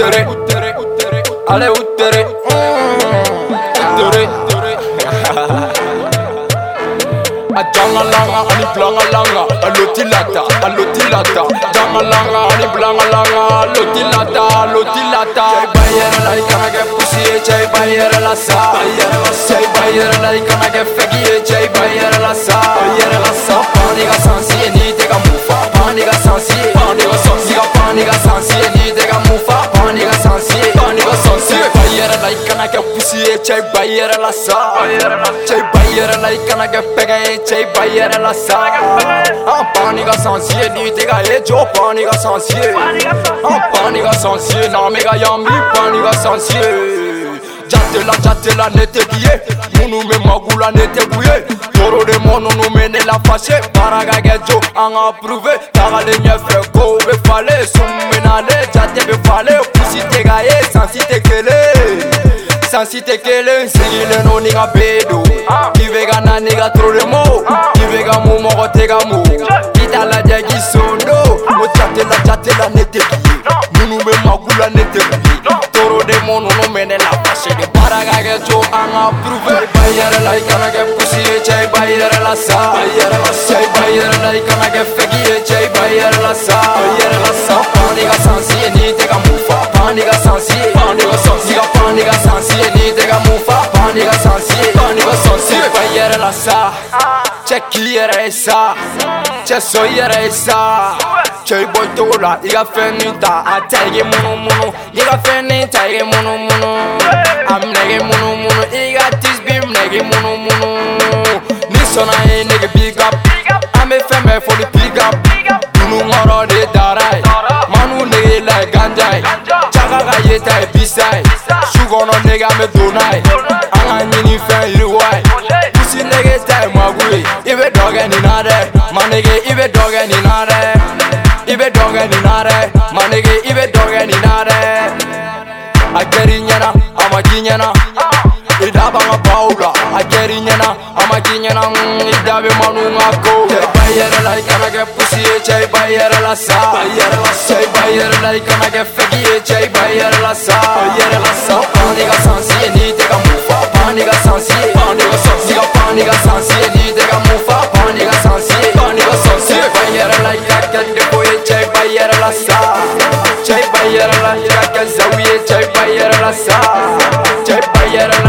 uttere Ale uttere Uttere A janga langa ani blanga langa A loti lata, a loti lata. Janga langa ani blanga langa A loti lata, a loti lata. Jai bayere la ikana ke pussy ye Jai bayere la sa. Jai bayere la ikana ke fegi ye Jai bayere la sa. Pani cei baiere la sa Cei baiere la ikana ke pege cei baiere la sa Am pani ka sansiye niti ka e jo pani ka sansiye Am pani ka sansiye name ka yami pani jate la, Jatela jatela nete kiye Munu me magula nete kuye Toro de mono nu me ne la face, Para ka jo an approve Kaga le nye fe go be fale Summenale jate be fale. Pusite te ka e sansi kele Sansi te kelen sigilen no ni ka bedo I be ka na ni ka toro de mo I be ka mu mɔgɔ tɛ ka mu I t'a lajɛ k'i sondo O jatela jatela nete kiye Munu be magula nete kuye Toro de mono nu me ne la fâché De baara ka kɛ jo an approuvé Ba yɛrɛ la i kana kɛ pusi ye cɛ i ba yɛrɛ la sa Cɛ i ba yɛrɛ la i kana kɛ fɛki ye cɛ i ba yɛrɛ la sa ye sa Cɛ i bɔ cogo la i ka fɛn nin ta A ta i k'i munumunu I ka fɛn nin ta i k'i munumunu A minɛ k'i munumunu I ka tisbi minɛ k'i munumunu Ni sɔnna ye nege big up. Bɛ fɛn bɛɛ fɔ ni big up. Dunu kɔrɔ de dara ye Manu nege la ye ganja ye Jaga ka ye ta ye bisa ye Su kɔnɔ nege an bɛ don n'a ye nare ibe doge ni nare manege ibe doge ni nare akeri nyana amaji nyana idaba nga paula akeri nyana amaji nyana mm, idabe manu nga ko bayere la ikana ke pusi e chai bayere la sa. Bayere la sa. Bayere la ikana ke fegi e chai bayere la sa. Bayere la sa. Pani ka sansi ni te ka mufa. Pani ka sansi Çay bayırla, yarak zaviye çay bayırla sa. Çay bayırla